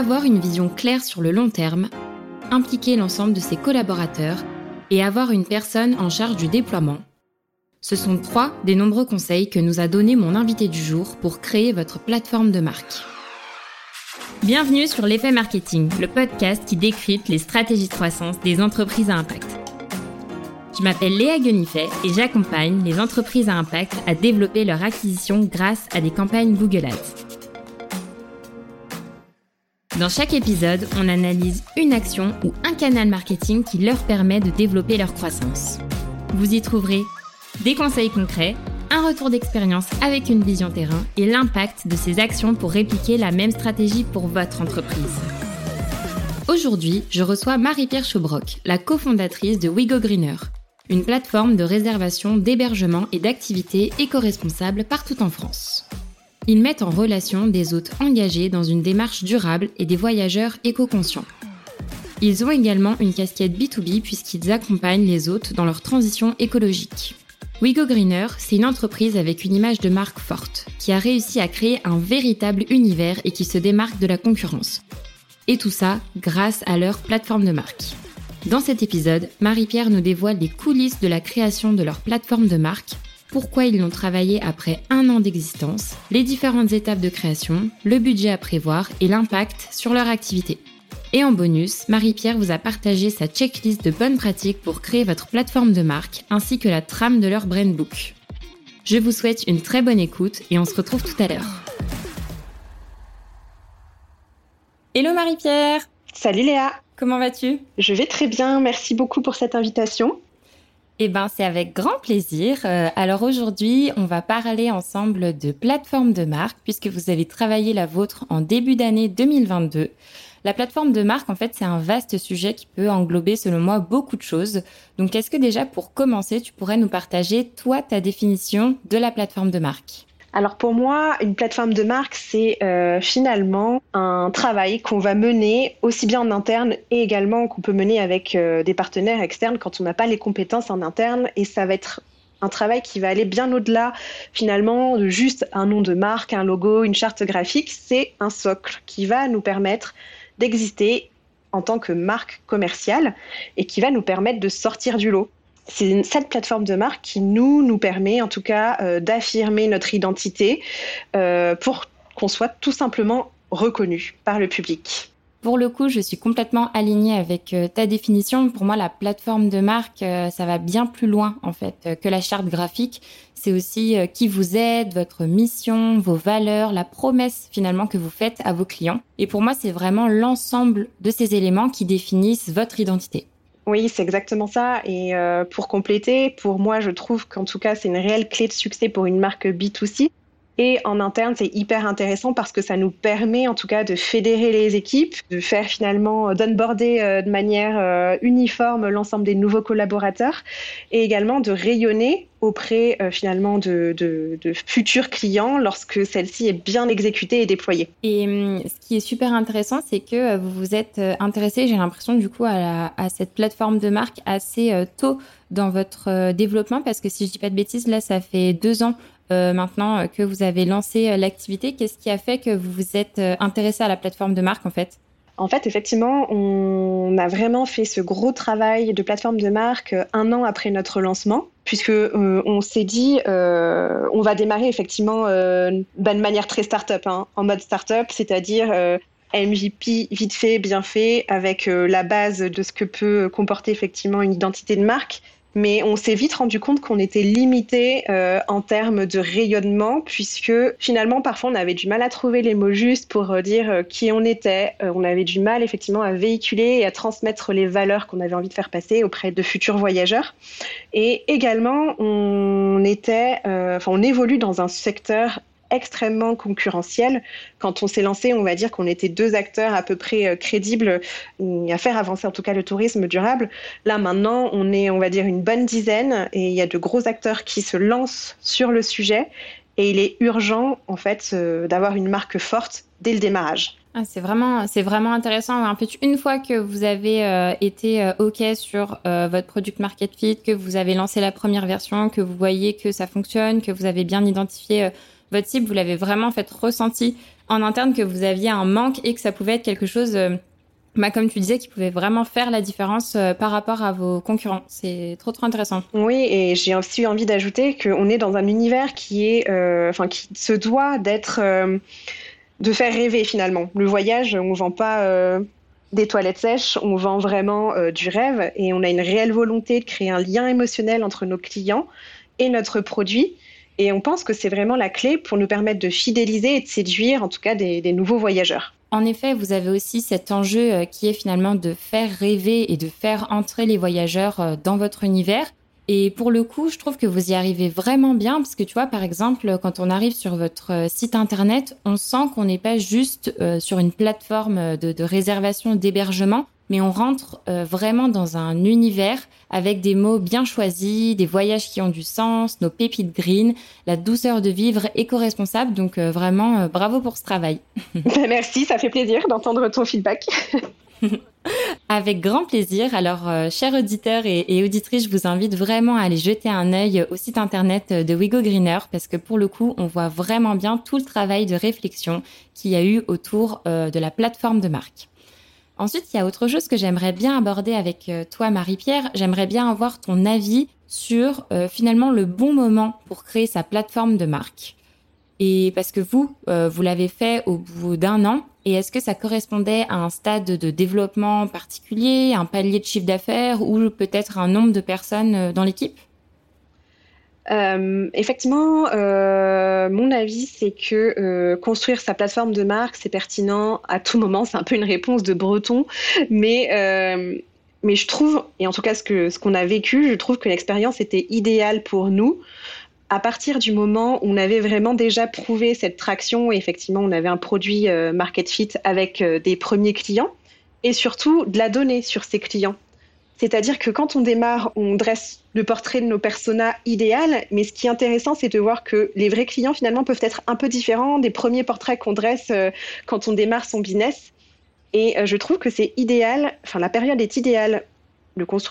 avoir une vision claire sur le long terme, impliquer l'ensemble de ses collaborateurs et avoir une personne en charge du déploiement. Ce sont trois des nombreux conseils que nous a donné mon invité du jour pour créer votre plateforme de marque. Bienvenue sur l'effet marketing, le podcast qui décrypte les stratégies de croissance des entreprises à impact. Je m'appelle Léa Guenifet et j'accompagne les entreprises à impact à développer leur acquisition grâce à des campagnes Google Ads. Dans chaque épisode, on analyse une action ou un canal marketing qui leur permet de développer leur croissance. Vous y trouverez des conseils concrets, un retour d'expérience avec une vision terrain et l'impact de ces actions pour répliquer la même stratégie pour votre entreprise. Aujourd'hui, je reçois Marie-Pierre Chaubroc, la cofondatrice de Wigo Greener, une plateforme de réservation, d'hébergement et d'activités éco-responsables partout en France. Ils mettent en relation des hôtes engagés dans une démarche durable et des voyageurs éco-conscients. Ils ont également une casquette B2B puisqu'ils accompagnent les hôtes dans leur transition écologique. Wigo Greener, c'est une entreprise avec une image de marque forte, qui a réussi à créer un véritable univers et qui se démarque de la concurrence. Et tout ça grâce à leur plateforme de marque. Dans cet épisode, Marie-Pierre nous dévoile les coulisses de la création de leur plateforme de marque, pourquoi ils l'ont travaillé après un an d'existence, les différentes étapes de création, le budget à prévoir et l'impact sur leur activité. Et en bonus, Marie-Pierre vous a partagé sa checklist de bonnes pratiques pour créer votre plateforme de marque ainsi que la trame de leur brand book. Je vous souhaite une très bonne écoute et on se retrouve tout à l'heure. Hello Marie-Pierre Salut Léa Comment vas-tu? Je vais très bien, merci beaucoup pour cette invitation. Eh ben, c'est avec grand plaisir. Euh, alors aujourd'hui, on va parler ensemble de plateforme de marque puisque vous avez travaillé la vôtre en début d'année 2022. La plateforme de marque, en fait, c'est un vaste sujet qui peut englober, selon moi, beaucoup de choses. Donc, est-ce que déjà, pour commencer, tu pourrais nous partager, toi, ta définition de la plateforme de marque? Alors pour moi, une plateforme de marque, c'est euh, finalement un travail qu'on va mener aussi bien en interne et également qu'on peut mener avec euh, des partenaires externes quand on n'a pas les compétences en interne. Et ça va être un travail qui va aller bien au-delà finalement de juste un nom de marque, un logo, une charte graphique. C'est un socle qui va nous permettre d'exister en tant que marque commerciale et qui va nous permettre de sortir du lot. C'est cette plateforme de marque qui nous, nous permet en tout cas euh, d'affirmer notre identité euh, pour qu'on soit tout simplement reconnu par le public. Pour le coup, je suis complètement alignée avec euh, ta définition. Pour moi, la plateforme de marque, ça va bien plus loin en fait que la charte graphique. C'est aussi qui vous êtes, votre mission, vos valeurs, la promesse finalement que vous faites à vos clients. Et pour moi, c'est vraiment l'ensemble de ces éléments qui définissent votre identité. Oui, c'est exactement ça. Et pour compléter, pour moi, je trouve qu'en tout cas, c'est une réelle clé de succès pour une marque B2C et en interne, c'est hyper intéressant parce que ça nous permet en tout cas de fédérer les équipes, de faire finalement, euh, d'onboarder euh, de manière euh, uniforme l'ensemble des nouveaux collaborateurs et également de rayonner auprès finalement de, futurs clients lorsque celle-ci est bien exécutée et déployée. Et hum, ce qui est super intéressant, c'est que vous vous êtes intéressé, j'ai l'impression du coup, à, à, cette plateforme de marque assez tôt dans votre développement parce que si je dis pas de bêtises, là, ça fait deux ans maintenant euh, que vous avez lancé euh, l'activité. Qu'est-ce qui a fait que vous vous êtes intéressé à la plateforme de marque en fait? En fait, effectivement, on a vraiment fait ce gros travail de plateforme de marque un an après notre lancement, puisque on s'est dit, on va démarrer effectivement bah, de manière très start-up, hein, en mode start-up, c'est-à-dire MVP vite fait, bien fait, avec la base de ce que peut comporter effectivement une identité de marque, mais on s'est vite rendu compte qu'on était limité euh, en termes de rayonnement, puisque finalement, parfois, on avait du mal à trouver les mots justes pour euh, dire euh, qui on était. on avait du mal, effectivement, à véhiculer et à transmettre les valeurs qu'on avait envie de faire passer auprès de futurs voyageurs. Et également, on était, on évolue dans un secteur extrêmement concurrentiel. Quand on s'est lancé, on va dire qu'on était deux acteurs à peu près euh, crédibles à faire avancer en tout cas le tourisme durable. Là maintenant, on est, on va dire, une bonne dizaine et il y a de gros acteurs qui se lancent sur le sujet et il est urgent en fait euh, d'avoir une marque forte dès le démarrage. Ah, c'est vraiment, c'est vraiment intéressant. En fait, une fois que vous avez euh, été OK sur votre product market fit, que vous avez lancé la première version, que vous voyez que ça fonctionne, que vous avez bien identifié votre cible, vous l'avez vraiment fait ressenti en interne que vous aviez un manque et que ça pouvait être quelque chose bah, comme tu disais, qui pouvait vraiment faire la différence euh, par rapport à vos concurrents. C'est trop trop intéressant. Oui, et j'ai aussi envie d'ajouter qu'on est dans un univers qui est, euh, enfin, qui se doit d'être, euh, de faire rêver finalement. Le voyage, on vend pas des toilettes sèches, on vend vraiment du rêve, et on a une réelle volonté de créer un lien émotionnel entre nos clients et notre produit. Et on pense que c'est vraiment la clé pour nous permettre de fidéliser et de séduire, en tout cas, des nouveaux voyageurs. En effet, vous avez aussi cet enjeu euh, qui est finalement de faire rêver et de faire entrer les voyageurs euh, dans votre univers. Et pour le coup, je trouve que vous y arrivez vraiment bien parce que tu vois, par exemple, quand on arrive sur votre euh, site internet, on sent qu'on n'est pas juste sur une plateforme de, de réservation d'hébergement, mais on rentre euh, vraiment dans un univers avec des mots bien choisis, des voyages qui ont du sens, nos pépites green, la douceur de vivre éco-responsable. Donc euh, vraiment, euh, bravo pour ce travail. Ben, merci, ça fait plaisir d'entendre ton feedback. Avec grand plaisir. Alors, chers auditeurs et, auditrices, je vous invite vraiment à aller jeter un œil au site internet de Wigo Greener parce que pour le coup, on voit vraiment bien tout le travail de réflexion qu'il y a eu autour de la plateforme de marque. Ensuite, il y a autre chose que j'aimerais bien aborder avec euh, toi, Marie-Pierre. J'aimerais bien avoir ton avis sur euh, finalement le bon moment pour créer sa plateforme de marque. Et parce que vous, euh, vous l'avez fait au bout d'un an, et est-ce que ça correspondait à un stade de développement particulier, un palier de chiffre d'affaires ou peut-être un nombre de personnes dans l'équipe? Euh, effectivement, euh, mon avis, c'est que euh, construire sa plateforme de marque, c'est pertinent à tout moment. C'est un peu une réponse de breton, mais mais je trouve, et en tout cas ce ce qu'on a vécu, je trouve que l'expérience était idéale pour nous. À partir du moment où on avait vraiment déjà prouvé cette traction, effectivement, on avait un produit market fit avec des premiers clients, et surtout de la donnée sur ces clients. C'est-à-dire que quand on démarre, on dresse le portrait de nos personas idéales, mais ce qui est intéressant, c'est de voir que les vrais clients, finalement, peuvent être un peu différents des premiers portraits qu'on dresse euh, quand on démarre son business. Et euh, je trouve que c'est idéal, enfin, la période est idéale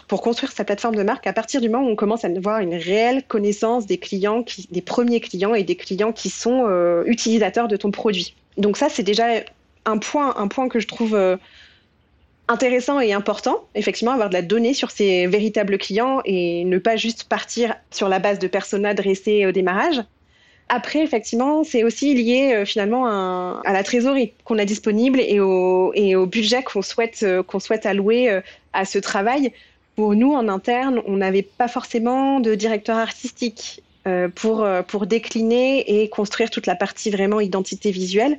pour construire sa plateforme de marque à partir du moment où on commence à avoir une réelle connaissance des clients, des premiers clients et des clients qui sont euh, utilisateurs de ton produit. Donc ça, c'est déjà un point, un point que je trouve intéressant et important, effectivement, avoir de la donnée sur ses véritables clients et ne pas juste partir sur la base de personas dressés au démarrage. Après, effectivement, c'est aussi lié euh, finalement à, la trésorerie qu'on a disponible et au, et au budget qu'on souhaite, euh, qu'on souhaite allouer euh, à ce travail. Pour nous, en interne, on n'avait pas forcément de directeur artistique pour, euh, pour décliner et construire toute la partie vraiment identité visuelle.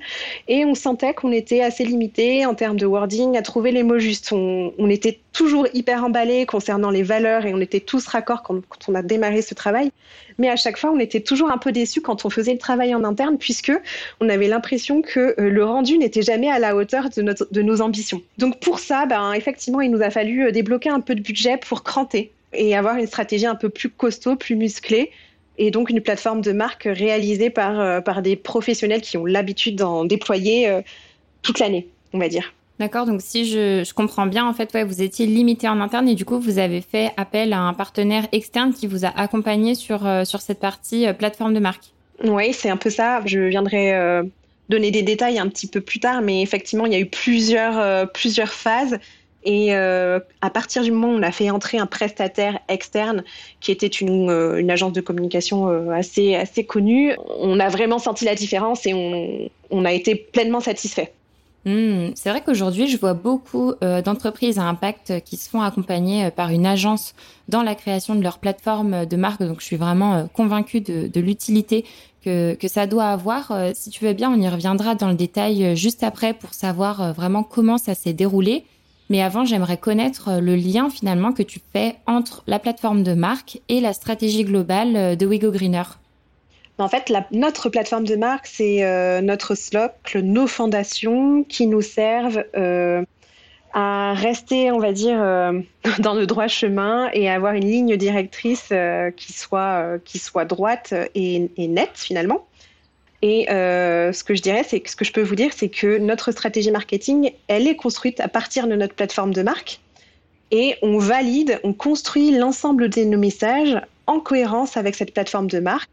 Et on sentait qu'on était assez limité en termes de wording à trouver les mots justes. On, était toujours hyper emballé concernant les valeurs et on était tous raccords quand, on a démarré ce travail. Mais à chaque fois, on était toujours un peu déçus quand on faisait le travail en interne puisque on avait l'impression que euh, le rendu n'était jamais à la hauteur de, de nos ambitions. Donc pour ça, ben, effectivement, il nous a fallu débloquer un peu de budget pour cranter et avoir une stratégie un peu plus costaud, plus musclée et donc une plateforme de marque réalisée par, euh, par des professionnels qui ont l'habitude d'en déployer euh, toute l'année, on va dire. D'accord, donc si je, je, comprends bien, en fait, ouais, vous étiez limité en interne et du coup, vous avez fait appel à un partenaire externe qui vous a accompagné sur, euh, sur cette partie plateforme de marque. Oui, c'est un peu ça. Je viendrai donner des détails un petit peu plus tard, mais effectivement, il y a eu plusieurs, plusieurs phases. Et euh, à partir du moment où on a fait entrer un prestataire externe qui était une, euh, agence de communication euh, assez, assez connue, on a vraiment senti la différence et on, a été pleinement satisfait. Mmh, c'est vrai qu'aujourd'hui, je vois beaucoup d'entreprises à impact qui se font accompagner par une agence dans la création de leur plateforme de marque. Donc, je suis vraiment convaincue de, de l'utilité que, que, ça doit avoir. si tu veux bien, on y reviendra dans le détail juste après pour savoir vraiment comment ça s'est déroulé. Mais avant, j'aimerais connaître euh, le lien finalement que tu fais entre la plateforme de marque et la stratégie globale euh, de Wigo Greener. En fait, notre plateforme de marque, c'est euh, notre socle, nos fondations qui nous servent à rester, on va dire, dans le droit chemin et avoir une ligne directrice qui, soit, qui soit droite et, et nette finalement. Et euh, ce que je dirais, c'est que ce que je peux vous dire, c'est que notre stratégie marketing, elle est construite à partir de notre plateforme de marque et on valide, on construit l'ensemble de nos messages en cohérence avec cette plateforme de marque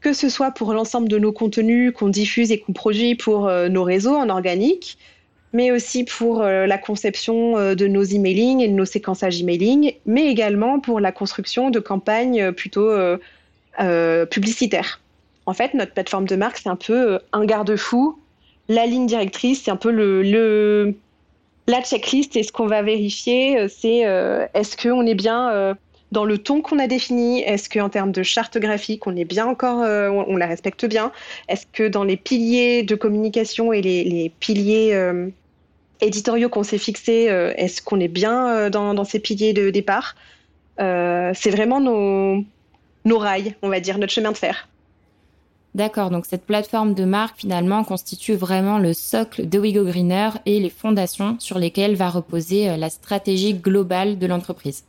que ce soit pour l'ensemble de nos contenus qu'on diffuse et qu'on produit pour nos réseaux en organique, mais aussi pour la conception de nos emailing et de nos séquençages emailing, mais également pour la construction de campagnes plutôt publicitaires. En fait, notre plateforme de marque, c'est un peu un garde-fou. La ligne directrice, c'est un peu le, la checklist et ce qu'on va vérifier, c'est est-ce qu'on est bien dans le ton qu'on a défini? Est-ce qu'en termes de charte graphique, on est bien encore, euh, on, la respecte bien? Est-ce que dans les piliers de communication et les, piliers euh, éditoriaux qu'on s'est fixés, euh, est-ce qu'on est bien dans, ces piliers de départ? C'est vraiment nos rails, on va dire, notre chemin de fer. D'accord, donc cette plateforme de marque finalement constitue vraiment le socle de Wigo Greener et les fondations sur lesquelles va reposer la stratégie globale de l'entreprise.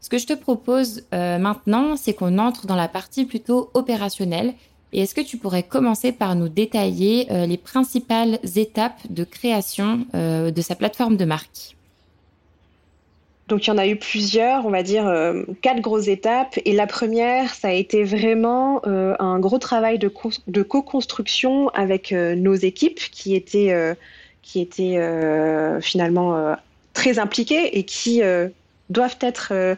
Ce que je te propose euh, maintenant, c'est qu'on entre dans la partie plutôt opérationnelle. Et est-ce que tu pourrais commencer par nous détailler euh, les principales étapes de création euh, de sa plateforme de marque? Donc il y en a eu plusieurs, on va dire quatre grosses étapes. Et la première, ça a été vraiment un gros travail de, co-construction avec nos équipes qui étaient, qui étaient finalement très impliquées et qui doivent être euh,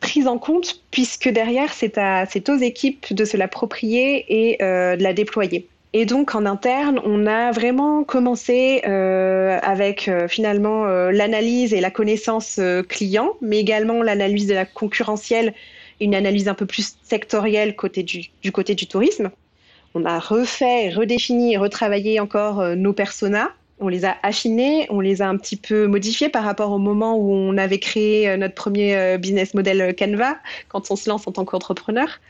prises en compte puisque derrière, c'est aux équipes de se l'approprier et euh, de la déployer. Et donc en interne, on a vraiment commencé euh, avec finalement l'analyse et la connaissance client, mais également l'analyse de la concurrentielle, une analyse un peu plus sectorielle côté du, du côté du tourisme. On a refait, redéfini et retravaillé encore nos personas on les a affinés, on les a un petit peu modifiés par rapport au moment où on avait créé euh, notre premier euh, business model euh, Canva, quand on se lance en tant qu'entrepreneur.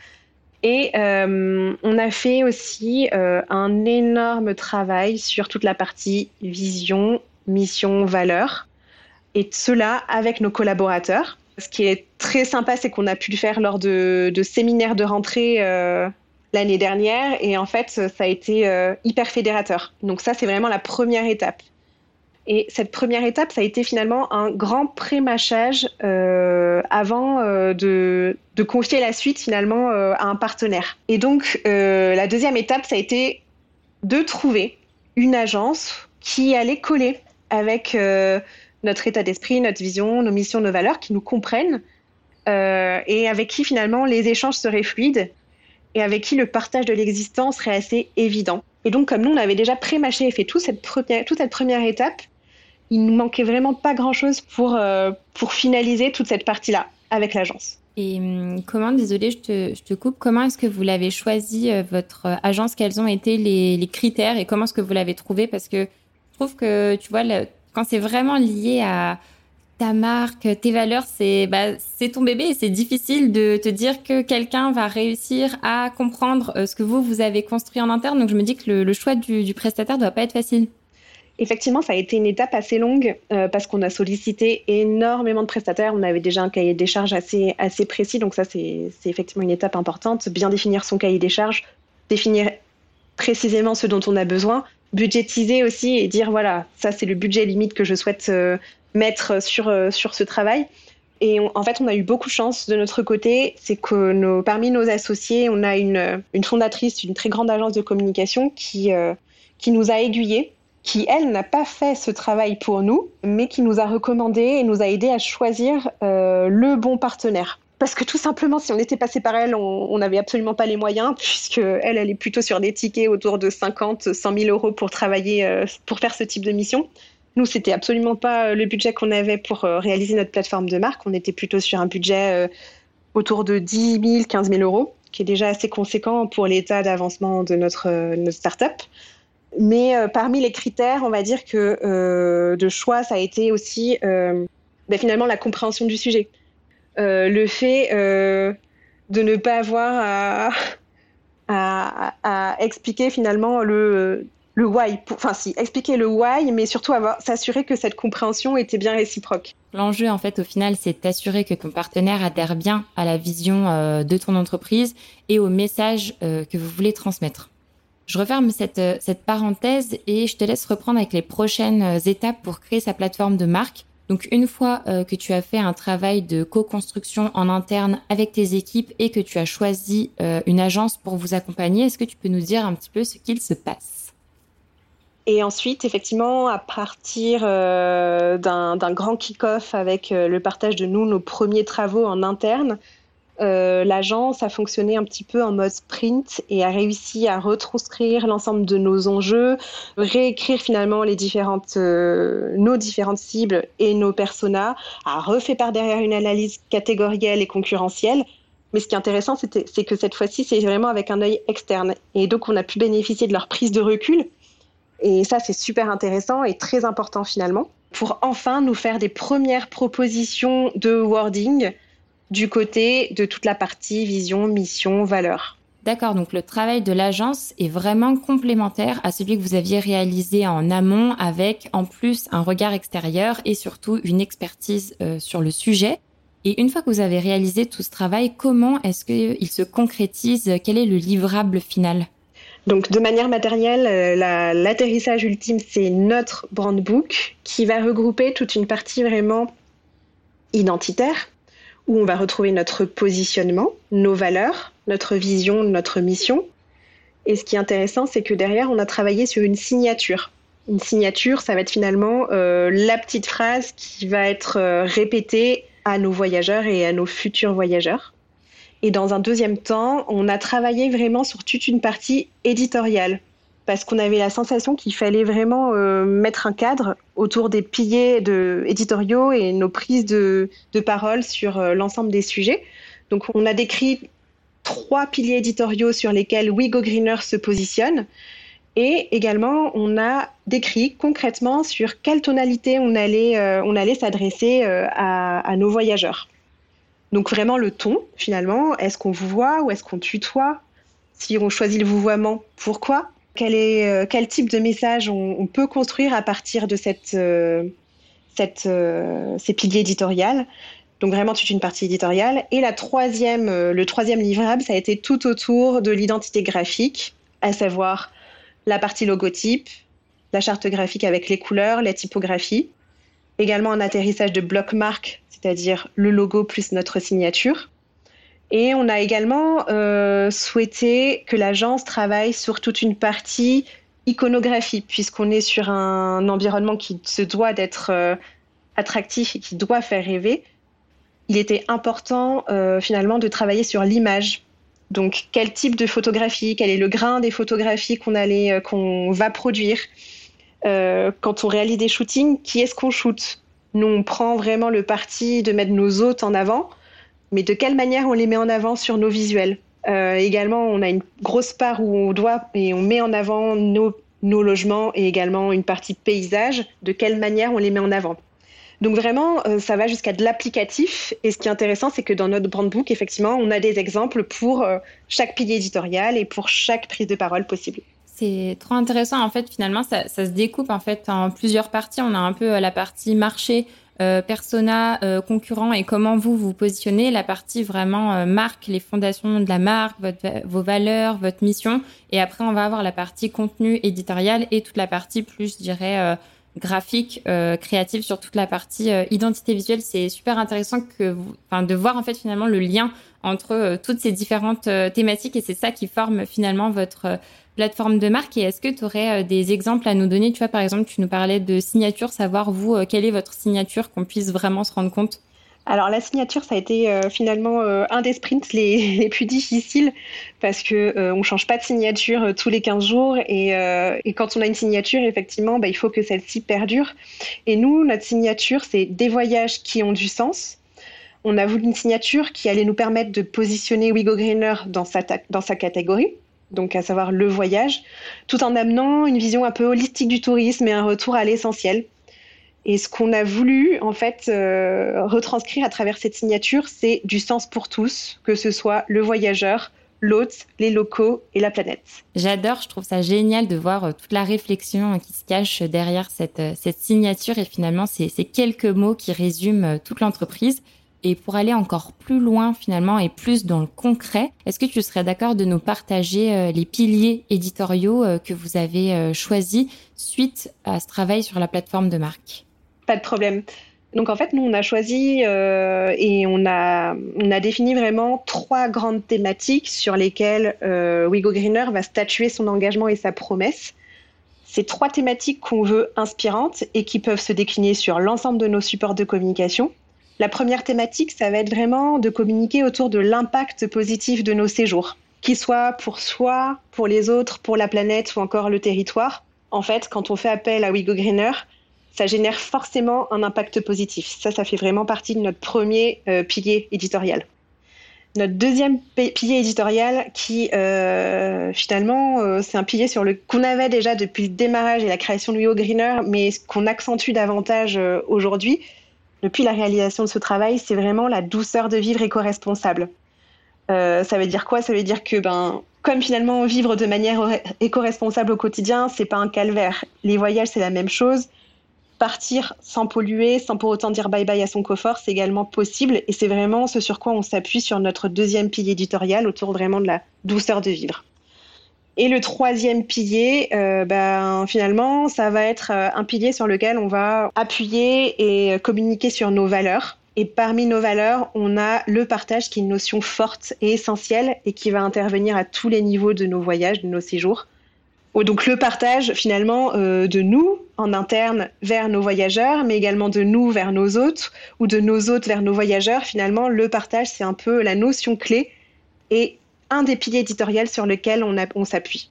Et on a fait aussi un énorme travail sur toute la partie vision, mission, valeur. Et cela avec nos collaborateurs. Ce qui est très sympa, c'est qu'on a pu le faire lors de, séminaires de rentrée l'année dernière et en fait ça a été euh, hyper fédérateur. Donc ça c'est vraiment la première étape. Et cette première étape, ça a été finalement un grand pré-mâchage euh, avant euh, de, confier la suite finalement à un partenaire. Et donc la deuxième étape, ça a été de trouver une agence qui allait coller avec notre état d'esprit, notre vision, nos missions, nos valeurs, qui nous comprennent et avec qui finalement les échanges seraient fluides et avec qui le partage de l'existence serait assez évident. Et donc, comme nous, on avait déjà pré-mâché et fait toute cette première, toute cette première étape, il nous manquait vraiment pas grand-chose pour, euh, pour finaliser toute cette partie-là avec l'agence. Et hum, comment, désolé, je te, coupe, comment est-ce que vous l'avez choisi, euh, votre agence? Quels ont été les, critères et comment est-ce que vous l'avez trouvé? Parce que je trouve que, tu vois, quand c'est vraiment lié à, ta marque, tes valeurs, c'est bah, ton bébé et c'est difficile de te dire que quelqu'un va réussir à comprendre euh, ce que vous, vous avez construit en interne. Donc je me dis que le, choix du, du prestataire doit pas être facile. Effectivement, ça a été une étape assez longue euh, parce qu'on a sollicité énormément de prestataires. On avait déjà un cahier des charges assez, assez précis, donc ça c'est effectivement une étape importante. Bien définir son cahier des charges, définir précisément ce dont on a besoin, budgétiser aussi et dire voilà, ça c'est le budget limite que je souhaite euh, mettre sur, euh, sur ce travail. Et en fait, on a eu beaucoup de chance de notre côté. C'est que parmi nos associés, on a une, une fondatrice d'une très grande agence de communication qui, qui nous a aiguillés, qui, elle, n'a pas fait ce travail pour nous, mais qui nous a recommandé et nous a aidé à choisir euh, le bon partenaire. Parce que tout simplement, si on était passé par elle, on n'avait absolument pas les moyens, puisque elle, elle est plutôt sur des tickets autour de 50, 100 000 euros pour travailler, pour faire ce type de mission. Nous, c'était absolument pas euh, le budget qu'on avait pour euh, réaliser notre plateforme de marque. On était plutôt sur un budget euh, autour de 10 000, 15 000 euros, qui est déjà assez conséquent pour l'état d'avancement de notre, notre start-up. Mais parmi les critères, on va dire que de choix, ça a été aussi ben, finalement la compréhension du sujet. le fait de ne pas avoir à, expliquer finalement le le why, enfin si, expliquer le why, mais surtout avoir s'assurer que cette compréhension était bien réciproque. L'enjeu, en fait, au final, c'est d'assurer que ton partenaire adhère bien à la vision euh, de ton entreprise et au message euh, que vous voulez transmettre. Je referme cette, euh, cette parenthèse et je te laisse reprendre avec les prochaines étapes pour créer sa plateforme de marque. Donc une fois euh, que tu as fait un travail de co-construction en interne avec tes équipes et que tu as choisi euh, une agence pour vous accompagner, est-ce que tu peux nous dire un petit peu ce qu'il se passe? Et ensuite, effectivement, à partir euh, d'un grand kick-off avec le partage de nous, nos premiers travaux en interne, euh, l'agence a fonctionné un petit peu en mode sprint et a réussi à retranscrire l'ensemble de nos enjeux, réécrire finalement euh, nos différentes cibles et nos personas, a refait par derrière une analyse catégorielle et concurrentielle. Mais ce qui est intéressant, c'est que cette fois-ci, c'est vraiment avec un œil externe. Et donc, on a pu bénéficier de leur prise de recul. Et ça, c'est super intéressant et très important finalement, pour enfin nous faire des premières propositions de wording du côté de toute la partie vision, mission, valeur. D'accord, donc le travail de l'agence est vraiment complémentaire à celui que vous aviez réalisé en amont avec en plus un regard extérieur et surtout une expertise euh, sur le sujet. Et une fois que vous avez réalisé tout ce travail, comment est-ce qu'il se concrétise Quel est le livrable final? Donc, de manière matérielle, euh, l'atterrissage ultime, c'est notre brand book qui va regrouper toute une partie vraiment identitaire, où on va retrouver notre positionnement, nos valeurs, notre vision, notre mission. Et ce qui est intéressant, c'est que derrière, on a travaillé sur une signature. Une signature, ça va être finalement euh, la petite phrase qui va être euh, répétée à nos voyageurs et à nos futurs voyageurs. Et dans un deuxième temps, on a travaillé vraiment sur toute une partie éditoriale parce qu'on avait la sensation qu'il fallait vraiment euh, mettre un cadre autour des piliers de, éditoriaux et nos prises de, parole sur euh, l'ensemble des sujets. Donc on a décrit trois piliers éditoriaux sur lesquels We Go Greener se positionne. Et également, on a décrit concrètement sur quelle tonalité on allait, euh, allait s'adresser à, à, nos voyageurs. Donc vraiment le ton, finalement, est-ce qu'on vous voit ou est-ce qu'on tutoie? Si on choisit le vouvoiement, pourquoi? Quel, est, euh, quel type de message on, peut construire à partir de cette, euh, cette, euh, ces piliers éditoriaux. Donc vraiment toute une partie éditoriale. Et la troisième, le troisième livrable, ça a été tout autour de l'identité graphique, à savoir la partie logotype, la charte graphique avec les couleurs, la typographie. Également un atterrissage de bloc marque, c'est-à-dire le logo plus notre signature. Et on a également euh, souhaité que l'agence travaille sur toute une partie iconographie, puisqu'on est sur un environnement qui se doit d'être euh, attractif et qui doit faire rêver. Il était important euh, finalement de travailler sur l'image. Donc, quel type de photographie, quel est le grain des photographies qu'on allait, qu'on va produire. quand on réalise des shootings, qui est-ce qu'on shoot? Nous, on prend vraiment le parti de mettre nos hôtes en avant mais de quelle manière on les met en avant sur nos visuels. Euh, également, on a une grosse part où on doit et on met en avant nos, logements et également une partie paysage, de quelle manière on les met en avant. Donc vraiment, euh, ça va jusqu'à de l'applicatif. Et ce qui est intéressant, c'est que dans notre brand book, effectivement, on a des exemples pour euh, chaque pilier éditorial et pour chaque prise de parole possible. C'est trop intéressant. En fait, finalement, ça, ça, se découpe en fait en plusieurs parties. On a un peu la partie marché euh, persona, euh, concurrent et comment vous vous positionnez, la partie vraiment euh, marque, les fondations de la marque, vos valeurs, votre mission. Et après, on va avoir la partie contenu éditorial et toute la partie plus, je dirais, graphique, créative sur toute la partie identité visuelle. C'est super intéressant que vous, de voir en fait finalement le lien entre toutes ces différentes thématiques et c'est ça qui forme finalement votre plateforme de marque et est-ce que tu aurais euh, des exemples à nous donner? Tu vois, par exemple, tu nous parlais de signature, savoir vous, euh, quelle est votre signature, qu'on puisse vraiment se rendre compte? Alors la signature, ça a été euh, finalement un des sprints les, les, plus difficiles parce que euh, on change pas de signature tous les 15 jours et, et, quand on a une signature, effectivement, bah, il faut que celle-ci perdure. Et nous, notre signature, c'est des voyages qui ont du sens. On a voulu une signature qui allait nous permettre de positionner Wigo Greener dans sa, dans sa catégorie donc à savoir le voyage, tout en amenant une vision un peu holistique du tourisme et un retour à l'essentiel. Et ce qu'on a voulu en fait euh, retranscrire à travers cette signature, c'est du sens pour tous, que ce soit le voyageur, l'hôte, les locaux et la planète. J'adore, je trouve ça génial de voir euh, toute la réflexion qui se cache derrière cette, euh, cette signature et finalement ces quelques mots qui résument toute l'entreprise. Et pour aller encore plus loin finalement et plus dans le concret, est-ce que tu serais d'accord de nous partager euh, les piliers éditoriaux euh, que vous avez euh, choisis suite à ce travail sur la plateforme de marque? Pas de problème. Donc en fait, nous, on a choisi et on a, on a défini vraiment trois grandes thématiques sur lesquelles euh, Wigo Greener va statuer son engagement et sa promesse. Ces trois thématiques qu'on veut inspirantes et qui peuvent se décliner sur l'ensemble de nos supports de communication. La première thématique, ça va être vraiment de communiquer autour de l'impact positif de nos séjours, qu'il soit pour soi, pour les autres, pour la planète ou encore le territoire. En fait, quand on fait appel à Wigo Greener, ça génère forcément un impact positif. Ça, ça fait vraiment partie de notre premier euh, pilier éditorial. Notre deuxième pilier éditorial, qui euh, finalement, euh, c'est un pilier sur le qu'on avait déjà depuis le démarrage et la création de Wio Greener, mais qu'on accentue davantage aujourd'hui depuis la réalisation de ce travail, c'est vraiment la douceur de vivre éco-responsable. ça veut dire quoi? Ça veut dire que ben comme finalement vivre de manière éco-responsable au quotidien, c'est pas un calvaire. Les voyages, c'est la même chose partir sans polluer, sans pour autant dire bye bye à son confort, c'est également possible. Et c'est vraiment ce sur quoi on s'appuie sur notre deuxième pilier éditorial, autour vraiment de la douceur de vivre. Et le troisième pilier, euh, ben, finalement, ça va être euh, un pilier sur lequel on va appuyer et communiquer sur nos valeurs. Et parmi nos valeurs, on a le partage qui est une notion forte et essentielle et qui va intervenir à tous les niveaux de nos voyages, de nos séjours. Donc le partage finalement euh, de nous en interne vers nos voyageurs, mais également de nous vers nos hôtes ou de nos hôtes vers nos voyageurs. Finalement, le partage, c'est un peu la notion clé un des piliers éditoriaux sur lequel on, s'appuie.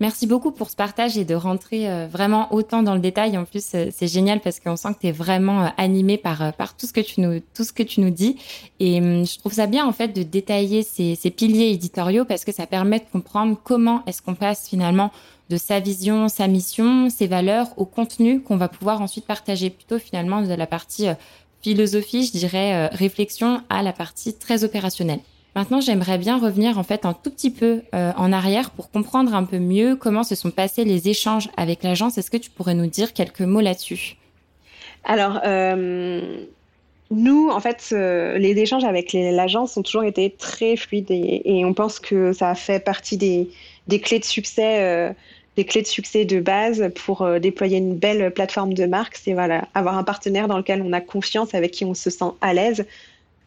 Merci beaucoup pour ce partage et de rentrer euh, vraiment autant dans le détail. En plus, euh, c'est génial parce qu'on sent que tu es vraiment euh, animé par, par tout, ce que tu nous, tout ce que tu nous dis. Et hum, je trouve ça bien, en fait, de détailler ces, ces piliers éditoriaux parce que ça permet de comprendre comment est-ce qu'on passe finalement de sa vision, sa mission, ses valeurs au contenu qu'on va pouvoir ensuite partager plutôt finalement de la partie philosophie, je dirais, réflexion à la partie très opérationnelle. Maintenant, j'aimerais bien revenir en fait un tout petit peu euh, en arrière pour comprendre un peu mieux comment se sont passés les échanges avec l'agence. Est-ce que tu pourrais nous dire quelques mots là-dessus? Alors, euh, nous, en fait, euh, les échanges avec l'agence ont toujours été très fluides et, on pense que ça fait partie des, clés de succès. des clés de succès de base pour déployer une belle plateforme de marque, c'est voilà, avoir un partenaire dans lequel on a confiance, avec qui on se sent à l'aise,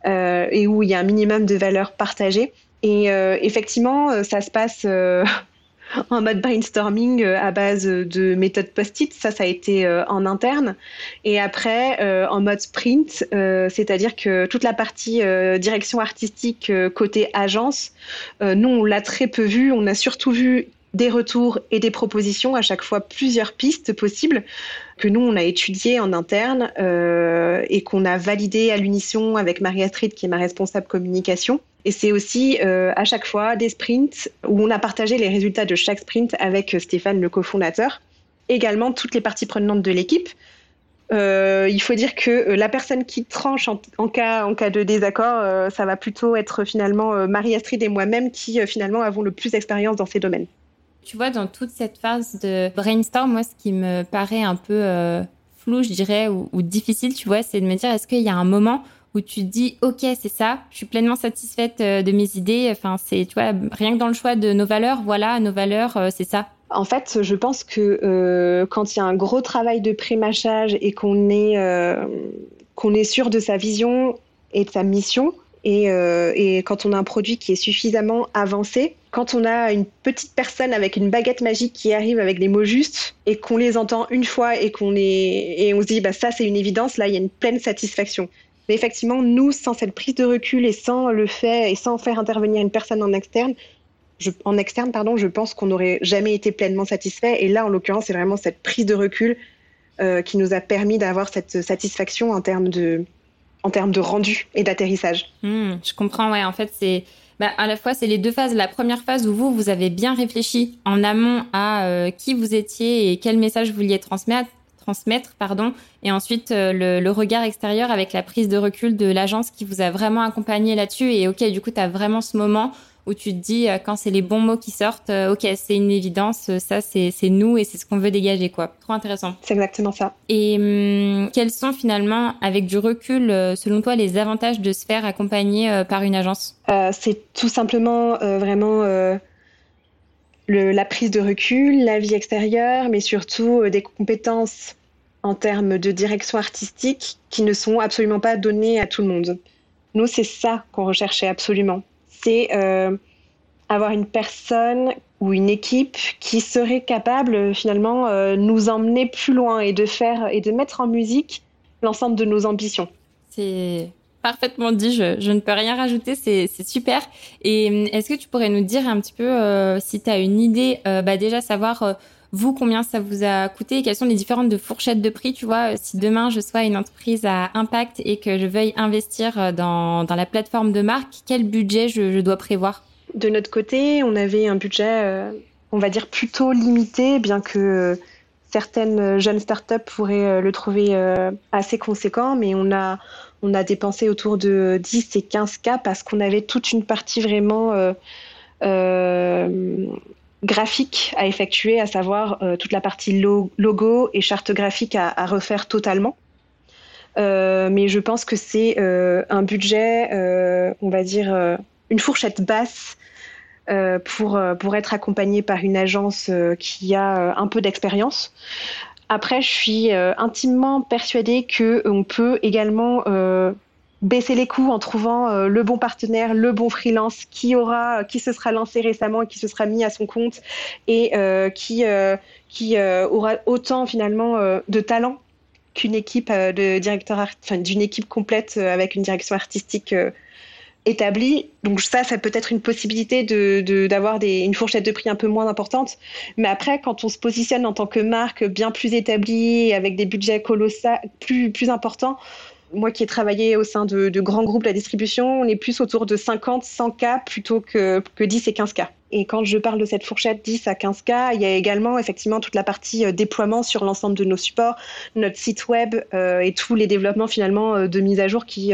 et où il y a un minimum de valeurs partagées. Et euh, effectivement, euh, ça se passe en mode brainstorming à base de méthode post-it. Ça, ça a été en interne. Et après, en mode sprint, c'est-à-dire que toute la partie direction artistique côté agence, nous, on l'a très peu vu. On a surtout vu des retours et des propositions, à chaque fois plusieurs pistes possibles que nous, on a étudiées en interne euh, et qu'on a validées à l'unisson avec Marie-Astrid, qui est ma responsable communication. Et c'est aussi euh, à chaque fois des sprints où on a partagé les résultats de chaque sprint avec Stéphane, le cofondateur. Également toutes les parties prenantes de l'équipe. Euh, il faut dire que la personne qui tranche en, cas, en cas de désaccord, ça va plutôt être finalement Marie-Astrid et moi-même qui finalement avons le plus d'expérience dans ces domaines. Tu vois, dans toute cette phase de brainstorm, moi, ce qui me paraît un peu euh, flou, je dirais, ou, difficile, tu vois, c'est de me dire, est-ce qu'il y a un moment où tu dis, OK, c'est ça, je suis pleinement satisfaite euh, de mes idées. Enfin, c'est, tu vois, rien que dans le choix de nos valeurs, voilà, nos valeurs, euh, c'est ça. En fait, je pense que quand il y a un gros travail de pré-mâchage et qu'on est, qu'on est sûr de sa vision et de sa mission, et, quand on a un produit qui est suffisamment avancé, quand on a une petite personne avec une baguette magique qui arrive avec les mots justes et qu'on les entend une fois et qu'on est et on se dit bah ça c'est une évidence, là il y a une pleine satisfaction. Mais effectivement, nous, sans cette prise de recul et sans le fait et sans faire intervenir une personne en externe, je, en externe pardon, je pense qu'on n'aurait jamais été pleinement satisfait. Et là, en l'occurrence, c'est vraiment cette prise de recul euh, qui nous a permis d'avoir cette satisfaction en termes de en termes de rendu et d'atterrissage. Hmm, je comprends, ouais. En fait, c'est bah, à la fois, c'est les deux phases. La première phase où vous, vous avez bien réfléchi en amont à euh, qui vous étiez et quel message vous vouliez transmettre. Et ensuite, euh, le, le, regard extérieur avec la prise de recul de l'agence qui vous a vraiment accompagné là-dessus. Et OK, du coup, tu as vraiment ce moment où tu te dis euh, quand c'est les bons mots qui sortent, euh, ok, c'est une évidence, euh, ça c'est nous et c'est ce qu'on veut dégager quoi. Trop intéressant. C'est exactement ça. Et hum, quels sont finalement, avec du recul, selon toi, les avantages de se faire accompagner par une agence? C'est tout simplement vraiment le, la prise de recul, la vie extérieure, mais surtout des compétences en termes de direction artistique qui ne sont absolument pas donnés à tout le monde. Nous, c'est ça qu'on recherchait absolument. C'est euh, avoir une personne ou une équipe qui serait capable finalement euh, nous emmener plus loin et de faire et de mettre en musique l'ensemble de nos ambitions. C'est parfaitement dit, je, ne peux rien rajouter, c'est super. Et euh, est-ce que tu pourrais nous dire un petit peu euh, si tu as une idée, bah déjà savoir vous combien ça vous a coûté quelles sont les différentes fourchettes de prix, tu vois, si demain je sois une entreprise à impact et que je veuille investir dans, dans la plateforme de marque, quel budget je, dois prévoir? De notre côté, on avait un budget, euh, on va dire, plutôt limité, bien que euh, certaines jeunes startups pourraient euh, le trouver assez conséquent, mais on a, on a dépensé autour de 10 et 15 cas parce qu'on avait toute une partie vraiment graphique à effectuer, à savoir toute la partie logo et charte graphique à, refaire totalement. mais je pense que c'est un budget, on va dire, une fourchette basse euh, pour, euh, pour être accompagné par une agence euh, qui a un peu d'expérience. Après, je suis intimement persuadée qu'on peut également baisser les coûts en trouvant le bon partenaire, le bon freelance qui aura, qui se sera lancé récemment et qui se sera mis à son compte et qui, qui aura autant finalement de talent qu'une équipe de directeur, enfin d'une équipe complète avec une direction artistique établi. Donc ça, ça peut être une possibilité de d'avoir une fourchette de prix un peu moins importante. Mais après, quand on se positionne en tant que marque bien plus établie, avec des budgets colossaux, plus plus importants, moi qui ai travaillé au sein de, grands groupes de la distribution, on est plus autour de 50, 100 cas plutôt que, que 10 et 15 cas. Et quand je parle de cette fourchette 10 à 15 cas, il y a également effectivement toute la partie euh, déploiement sur l'ensemble de nos supports, notre site web euh, et tous les développements finalement euh, de mise à jour qui,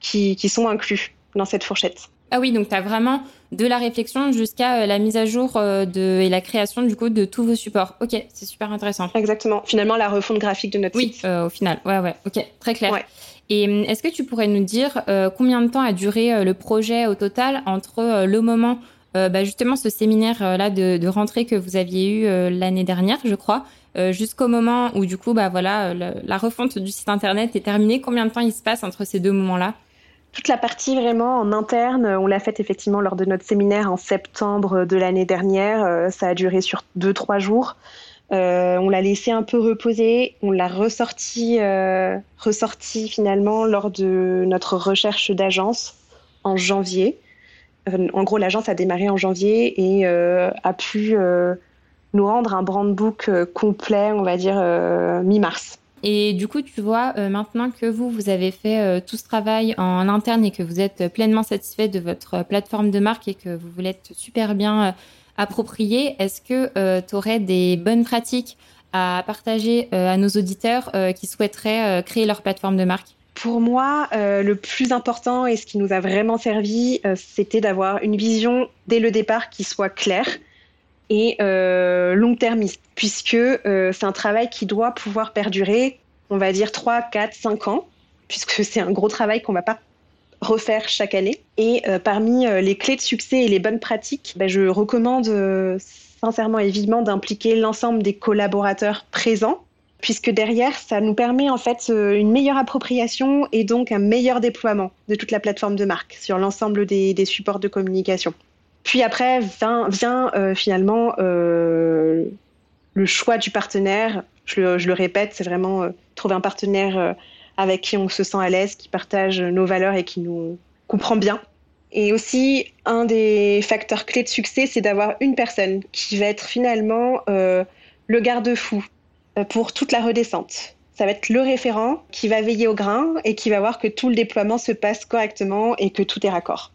qui, sont inclus dans cette fourchette. Ah oui, donc tu as vraiment de la réflexion jusqu'à euh, la mise à jour euh, de, et la création du coup de tous vos supports. Ok, c'est super intéressant. Exactement. Finalement, la refonte graphique de notre site. Oui, euh, au final. Ouais, ouais. Ok, très clair. Et hum, est-ce que tu pourrais nous dire combien de temps a duré le projet au total entre le moment, bah, justement, ce séminaire là de, de, rentrée que vous aviez eu l'année dernière, je crois, jusqu'au moment où du coup, bah voilà, la refonte du site internet est terminée? Combien de temps il se passe entre ces deux moments-là? Toute la partie vraiment en interne, on l'a faite effectivement lors de notre séminaire en septembre de l'année dernière. Euh, ça a duré sur deux, trois jours. Euh, on l'a laissé un peu reposer. On l'a ressorti, euh, ressorti finalement lors de notre recherche d'agence en janvier. en gros, l'agence a démarré en janvier et a pu nous rendre un brand book complet, on va dire, mi-mars. Et du coup, tu vois, euh, maintenant que vous, vous avez fait euh, tout ce travail en interne et que vous êtes pleinement satisfait de votre plateforme de marque et que vous voulez être super bien euh, approprié, est-ce que tu aurais des bonnes pratiques à partager à nos auditeurs qui souhaiteraient créer leur plateforme de marque? Pour moi, le plus important et ce qui nous a vraiment servi, c'était d'avoir une vision dès le départ qui soit claire, et euh, long-termiste, puisque euh, c'est un travail qui doit pouvoir perdurer, on va dire 3, 4, 5 ans, puisque c'est un gros travail qu'on ne va pas refaire chaque année. Et euh, parmi les clés de succès et les bonnes pratiques, ben, je recommande sincèrement et vivement d'impliquer l'ensemble des collaborateurs présents, puisque derrière, ça nous permet en fait une meilleure appropriation et donc un meilleur déploiement de toute la plateforme de marque sur l'ensemble des supports de communication. Puis après vient, euh, finalement euh, le choix du partenaire. Je le, répète, c'est vraiment euh, trouver un partenaire avec qui on se sent à l'aise, qui partage nos valeurs et qui nous comprend bien. Et aussi, un des facteurs clés de succès, c'est d'avoir une personne qui va être finalement le garde-fou pour toute la redescente. Ça va être le référent qui va veiller au grain et qui va voir que tout le déploiement se passe correctement et que tout est raccord.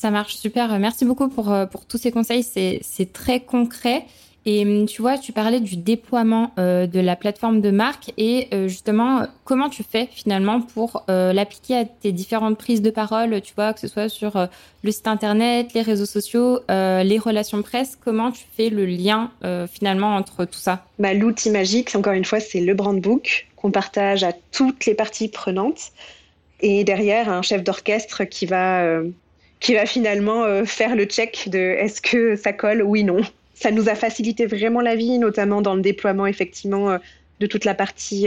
Ça marche super. Merci beaucoup pour, euh, pour tous ces conseils. C'est très concret. Et hum, tu vois, tu parlais du déploiement euh, de la plateforme de marque et euh, justement, comment tu fais finalement pour l'appliquer à tes différentes prises de parole, tu vois, que ce soit sur le site internet, les réseaux sociaux, les relations presse, comment tu fais le lien finalement entre tout ça? Bah, L'outil magique, encore une fois, c'est le brand book qu'on partage à toutes les parties prenantes et derrière un chef d'orchestre qui va qui va finalement euh, faire le check de est-ce que ça colle, oui, non. Ça nous a facilité vraiment la vie, notamment dans le déploiement effectivement euh, de toute la partie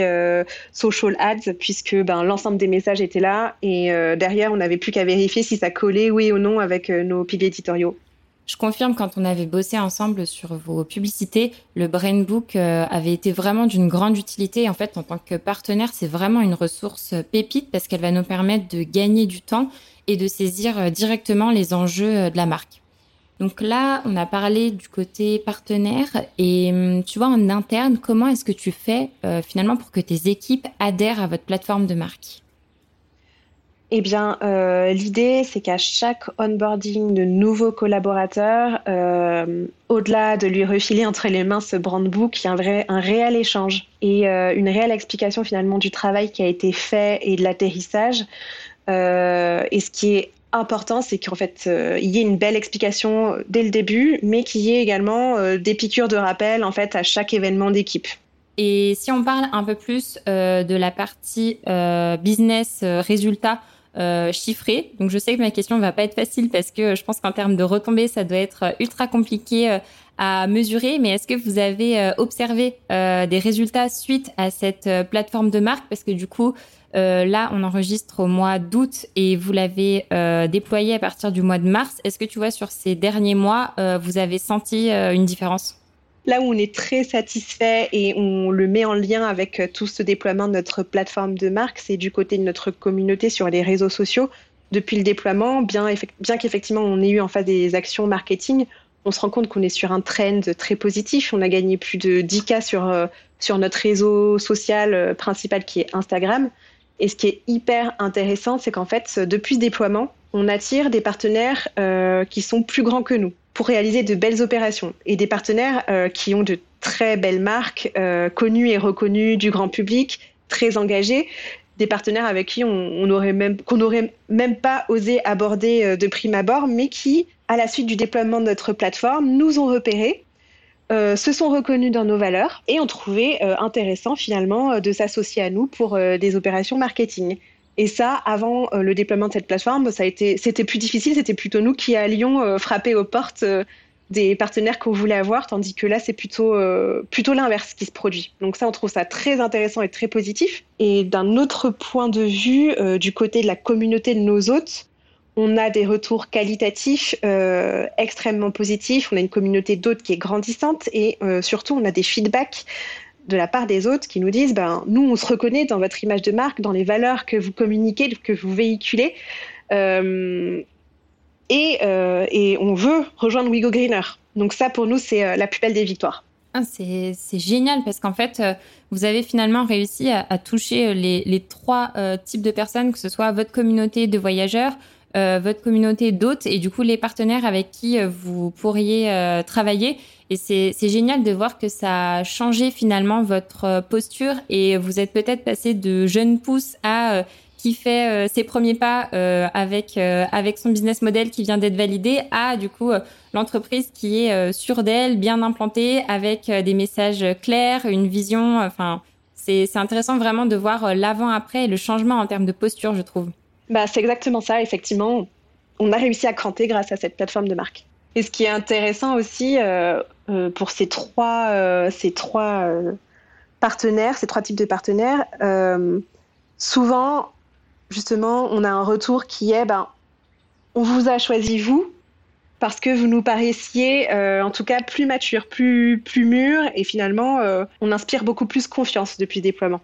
social ads, puisque ben, l'ensemble des messages étaient là et derrière, on n'avait plus qu'à vérifier si ça collait, oui ou non, avec nos piliers éditoriaux. Je confirme, quand on avait bossé ensemble sur vos publicités, le Brain Book euh, avait été vraiment d'une grande utilité. En fait, en tant que partenaire, c'est vraiment une ressource pépite parce qu'elle va nous permettre de gagner du temps et de saisir euh, directement les enjeux euh, de la marque. Donc là, on a parlé du côté partenaire et hum, tu vois, en interne, comment est-ce que tu fais finalement pour que tes équipes adhèrent à votre plateforme de marque? Eh bien, euh, l'idée, c'est qu'à chaque onboarding de nouveaux collaborateurs, euh, au-delà de lui refiler entre les mains ce brand book, il y a un, vrai, un réel échange et euh, une réelle explication finalement du travail qui a été fait et de l'atterrissage. et ce qui est important, c'est qu'en fait, il y ait une belle explication dès le début, mais qu'il y ait également des piqûres de rappel en fait à chaque événement d'équipe. Et si on parle un peu plus de la partie business résultat, euh, chiffré. Donc je sais que ma question va pas être facile parce que je pense qu'en termes de retombées, ça doit être euh, ultra compliqué euh, à mesurer. Mais est-ce que vous avez observé des résultats suite à cette plateforme de marque? Parce que du coup, là, on enregistre au mois d'août et vous l'avez déployé à partir du mois de mars. Est-ce que tu vois sur ces derniers mois, vous avez senti une différence? Là où on est très satisfait et on le met en lien avec euh, tout ce déploiement de notre plateforme de marque, c'est du côté de notre communauté sur les réseaux sociaux. Depuis le déploiement, bien, qu'effectivement on ait eu en face des actions marketing, on se rend compte qu'on est sur un trend très positif. On a gagné plus de 10 cas sur, euh, sur notre réseau social euh, principal qui est Instagram. Et ce qui est hyper intéressant, c'est qu'en fait, depuis ce déploiement, on attire des partenaires qui sont plus grands que nous pour réaliser de belles opérations et des partenaires euh, qui ont de très belles marques euh, connues et reconnues du grand public, très engagés, des partenaires avec qui on, aurait même qu'on n'aurait même pas osé aborder euh, de prime abord, mais qui, à la suite du déploiement de notre plateforme, nous ont repérés, se sont reconnus dans nos valeurs et ont trouvé intéressant finalement de s'associer à nous pour des opérations marketing. Et ça, avant euh, le déploiement de cette plateforme, ça a été, c'était plus difficile. C'était plutôt nous qui allions euh, frapper aux portes euh, des partenaires qu'on voulait avoir, tandis que là, c'est plutôt, plutôt l'inverse qui se produit. Donc ça, on trouve ça très intéressant et très positif. Et d'un autre point de vue, du côté de la communauté de nos hôtes, on a des retours qualitatifs extrêmement positifs. On a une communauté d'hôtes qui est grandissante et surtout, on a des feedbacks de la part des autres qui nous disent ben, nous, on se reconnaît dans votre image de marque, dans les valeurs que vous communiquez, que vous véhiculez. Euh, euh, et, on veut rejoindre Wigo Greener. Donc, ça, pour nous, c'est euh, la plus belle des victoires. Ah, c'est génial parce qu'en fait, vous avez finalement réussi à, toucher les, trois types de personnes, que ce soit votre communauté de voyageurs, votre communauté d'hôtes et du coup les partenaires avec qui vous pourriez travailler. Et c'est génial de voir que ça a changé finalement votre euh, posture et vous êtes peut-être passé de jeune pousse à euh, qui fait euh, ses premiers pas avec avec son business model qui vient d'être validé à du coup l'entreprise qui est sûre d'elle, bien implantée avec des messages clairs, une vision. Enfin, c'est intéressant vraiment de voir l'avant après et le changement en termes de posture, je trouve. Bah c'est exactement ça. Effectivement, on a réussi à cranter grâce à cette plateforme de marque. Et ce qui est intéressant aussi euh, euh, pour ces trois, euh, ces trois partenaires, ces trois types de partenaires, souvent, justement, on a un retour qui est, ben, on vous a choisi vous parce que vous nous paraissiez, en tout cas, plus mature, plus, plus mûr, et finalement, on inspire beaucoup plus confiance depuis le déploiement.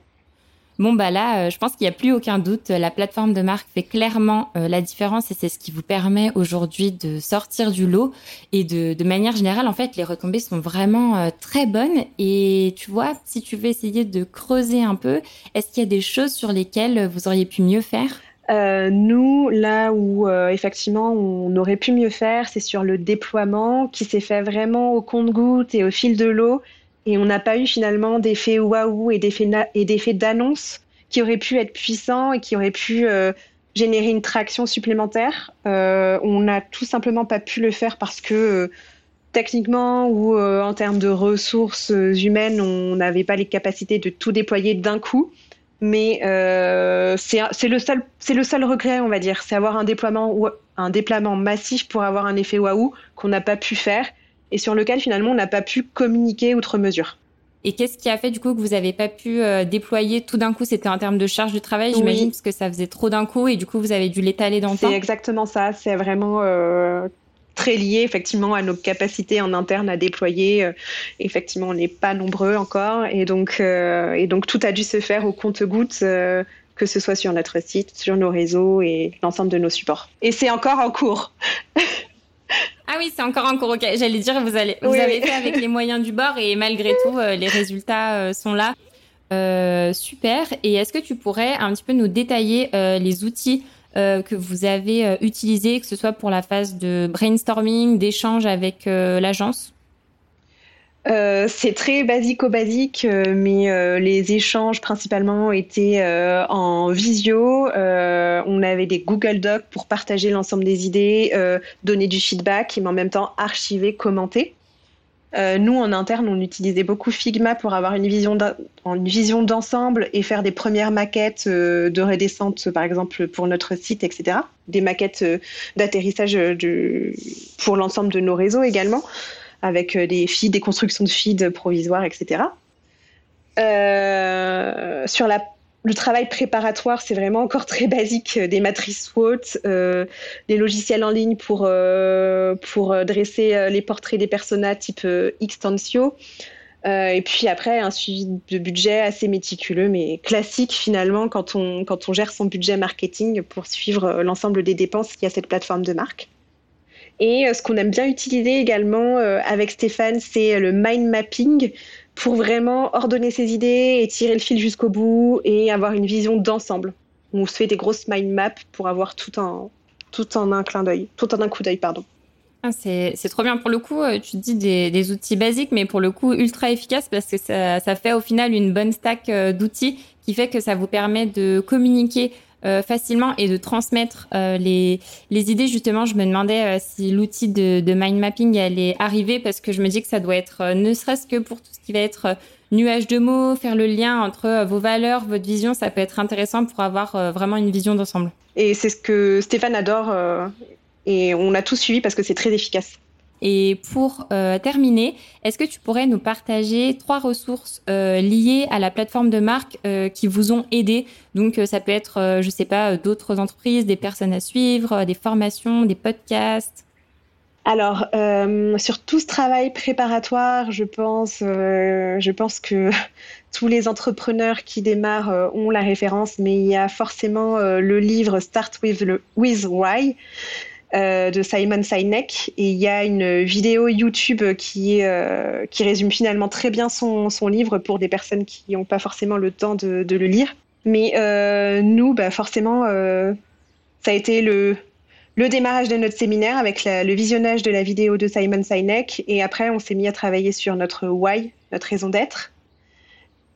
Bon, bah là, euh, je pense qu'il n'y a plus aucun doute. La plateforme de marque fait clairement euh, la différence et c'est ce qui vous permet aujourd'hui de sortir du lot. Et de, manière générale, en fait, les retombées sont vraiment euh, très bonnes. Et tu vois, si tu veux essayer de creuser un peu, est-ce qu'il y a des choses sur lesquelles vous auriez pu mieux faire? Nous, là où effectivement on aurait pu mieux faire, c'est sur le déploiement qui s'est fait vraiment au compte-goutte et au fil de l'eau et on n'a pas eu finalement d'effet waouh et d'effet d'annonce qui auraient pu être puissants et qui auraient pu euh, générer une traction supplémentaire. Euh, on n'a tout simplement pas pu le faire parce que euh, techniquement ou en termes de ressources humaines, on n'avait pas les capacités de tout déployer d'un coup. Mais c'est le seul, le seul regret, on va dire, c'est avoir un déploiement un déploiement massif pour avoir un effet waouh qu'on n'a pas pu faire et sur lequel finalement on n'a pas pu communiquer outre mesure. Et qu'est-ce qui a fait du coup que vous n'avez pas pu déployer tout d'un coup C'était en termes de charge de travail, j'imagine, parce que ça faisait trop d'un coup et du coup vous avez dû l'étaler dans le temps. C'est exactement ça. C'est vraiment très lié effectivement à nos capacités en interne à déployer. Euh, effectivement, on n'est pas nombreux encore et donc, euh, et donc tout a dû se faire au compte-gouttes euh, que ce soit sur notre site, sur nos réseaux et l'ensemble de nos supports. Et c'est encore en cours. ah oui, c'est encore en cours. Ok, j'allais dire vous allez, vous avez fait avec les moyens du bord et malgré tout, les résultats sont là. super. Et est-ce que tu pourrais un petit peu nous détailler les outils euh, que vous avez euh, utilisé, que ce soit pour la phase de brainstorming, d'échange avec euh, c'est très basico-basique, mais les échanges principalement étaient en visio. on avait des Google Docs pour partager l'ensemble des idées, donner du feedback, mais en même temps archiver, commenter. Euh, nous, en interne, on utilisait beaucoup Figma pour avoir une vision d'ensemble et faire des premières maquettes euh, de redescente, par exemple, pour notre site, etc. Des maquettes euh, d'atterrissage pour l'ensemble de nos réseaux également, avec des feeds, des constructions de feeds provisoires, etc. sur la le travail préparatoire, c'est vraiment encore très basique, euh, des matrices SWOT, euh, des logiciels en ligne pour, euh, pour dresser les portraits des personas type Xtensio. et puis après, un suivi de budget assez méticuleux, mais classique finalement quand on, quand on gère son budget marketing pour suivre l'ensemble des dépenses qu'il y a cette plateforme de marque. Et ce qu'on aime bien utiliser également avec Stéphane, c'est le mind mapping pour vraiment ordonner ses idées et tirer le fil jusqu'au bout et avoir une vision d'ensemble. On se fait des grosses mind maps pour avoir tout en, tout en un clin d'œil, tout en un coup d'œil, pardon. Ah, c'est trop bien. Pour le coup, euh, tu dis des, outils basiques, mais pour le coup, ultra efficaces parce que ça, fait au final une bonne stack euh, d'outils qui fait que ça vous permet de communiquer euh, facilement et de transmettre euh, les, les idées. Justement, je me demandais euh, si l'outil de, de mind mapping allait arriver parce que je me dis que ça doit être, ne serait-ce que pour tout ce qui va être nuage de mots, faire le lien entre vos valeurs, votre vision, ça peut être intéressant pour avoir vraiment une vision d'ensemble. Et c'est ce que Stéphane adore et on a tout suivi parce que c'est très efficace. Et pour euh, terminer, est-ce que tu pourrais nous partager trois ressources euh, liées à la plateforme de marque euh, qui vous ont aidé? Donc, ça peut être, je sais pas, d'autres entreprises, des personnes à suivre, des formations, des podcasts? Alors, sur tout ce travail préparatoire, je pense, je pense que tous les entrepreneurs qui démarrent ont la référence, mais il y a forcément le livre Start with, le, with Why euh, de Simon Sinek et il y a une vidéo YouTube qui, euh, qui résume finalement très bien son, son, livre pour des personnes qui n'ont pas forcément le temps de, le lire. Mais euh, nous, bah forcément, ça a été le, le démarrage de notre séminaire avec le visionnage de la vidéo de Simon Sinek et après on s'est mis à travailler sur notre why, notre raison d'être.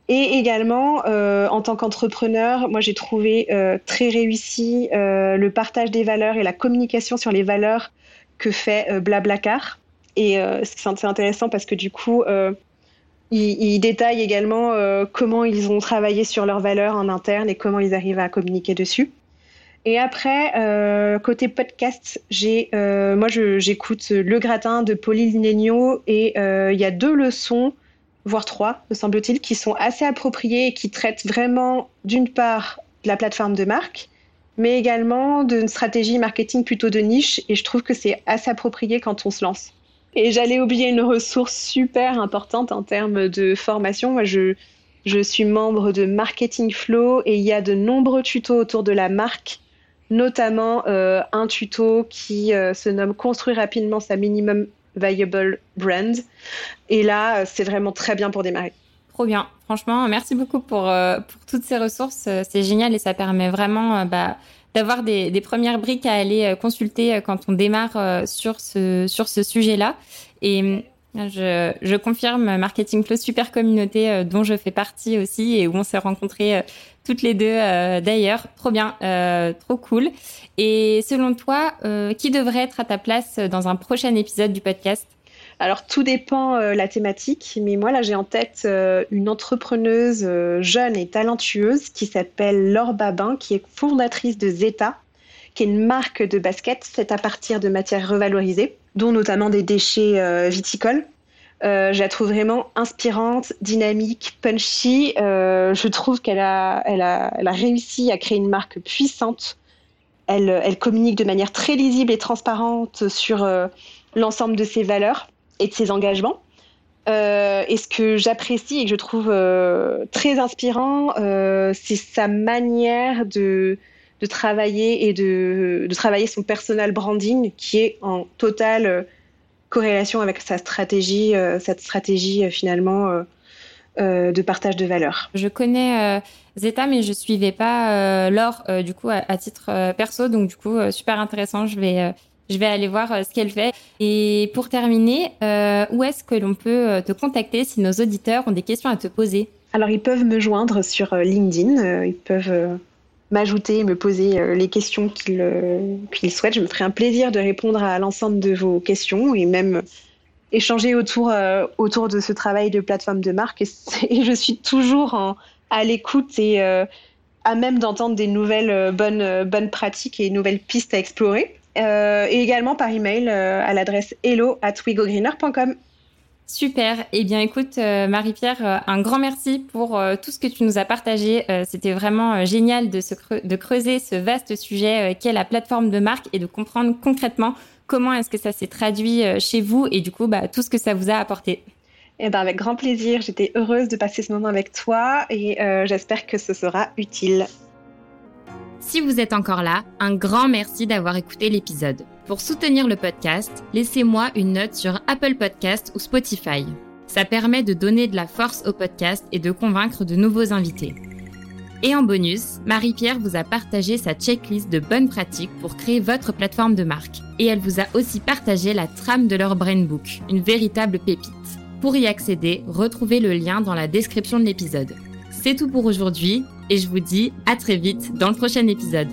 Et également, euh, en tant qu'entrepreneur, moi j'ai trouvé euh, très réussi euh, le partage des valeurs et la communication sur les valeurs que fait Blablacar. Et c'est intéressant parce que du coup, il, il, détaille également comment ils ont travaillé sur leurs valeurs en interne et comment ils arrivent à communiquer dessus. Et après, côté podcast, j'ai, moi j'écoute Le Gratin de Pauline Legno et il y a deux leçons voire trois, me semble-t-il, qui sont assez appropriés et qui traitent vraiment, d'une part, de la plateforme de marque, mais également d'une stratégie marketing plutôt de niche. Et je trouve que c'est assez approprié quand on se lance. Et j'allais oublier une ressource super importante en termes de formation. Moi, je, je suis membre de Marketing Flow et il y a de nombreux tutos autour de la marque, notamment euh, un tuto qui euh, se nomme Construire rapidement sa minimum Viable Brand. Et là, c'est vraiment très bien pour démarrer. Trop bien. Franchement, merci beaucoup pour, euh, pour toutes ces ressources. C'est génial et ça permet vraiment euh, bah, d'avoir des, des, premières briques à aller euh, consulter quand on démarre sur ce, sur ce sujet-là. Et je, je, confirme, Marketing Flow, super communauté dont je fais partie aussi et où on s'est rencontrés toutes les deux d'ailleurs. Trop bien, trop cool. Et selon toi, euh, qui devrait être à ta place dans un prochain épisode du podcast? Alors tout dépend euh, la thématique, mais moi là j'ai en tête euh, une entrepreneuse jeune et talentueuse qui s'appelle Laure Babin, qui est fondatrice de Zeta, qui est une marque de basket faite à partir de matières revalorisées, dont notamment des déchets viticoles. je la trouve vraiment inspirante, dynamique, punchy. je trouve qu'elle a, elle a, elle a réussi à créer une marque puissante. Elle, elle communique de manière très lisible et transparente sur l'ensemble de ses valeurs et de ses engagements. Euh, et ce que j'apprécie et que je trouve euh, très inspirant, euh, c'est sa manière de, de travailler et de, de, travailler son personal branding qui est en totale corrélation avec sa stratégie, cette stratégie finalement de partage de valeurs. Je connais Zeta, mais je suivais pas Laure du coup à, titre perso, donc du coup super intéressant. Je vais je vais aller voir euh, ce qu'elle fait. Et pour terminer, euh, où est-ce que l'on peut euh, te contacter si nos auditeurs ont des questions à te poser? Alors, ils peuvent me joindre sur LinkedIn. Ils peuvent m'ajouter, me poser les questions qu'ils souhaitent. Je me ferai un plaisir de répondre à l'ensemble de vos questions et même échanger autour, autour de ce travail de plateforme de marque. Et, je suis toujours à l'écoute et à même d'entendre des nouvelles bonnes, bonnes pratiques et nouvelles pistes à explorer. Euh, et également par email euh, à l'adresse hello at wigogreener.com. Super. Eh bien, écoute, euh, Marie-Pierre, un grand merci pour tout ce que tu nous as partagé. C'était vraiment génial de, de creuser ce vaste sujet qu'est la plateforme de marque et de comprendre concrètement comment est-ce que ça s'est traduit chez vous et du coup, bah, tout ce que ça vous a apporté. Eh ben, avec grand plaisir. J'étais heureuse de passer ce moment avec toi et j'espère que ce sera utile. Si vous êtes encore là, un grand merci d'avoir écouté l'épisode. Pour soutenir le podcast, laissez-moi une note sur Apple Podcast ou Spotify. Ça permet de donner de la force au podcast et de convaincre de nouveaux invités. Et en bonus, Marie-Pierre vous a partagé sa checklist de bonnes pratiques pour créer votre plateforme de marque. Et elle vous a aussi partagé la trame de leur Brain Book, une véritable pépite. Pour y accéder, retrouvez le lien dans la description de l'épisode. C'est tout pour aujourd'hui et je vous dis à très vite dans le prochain épisode.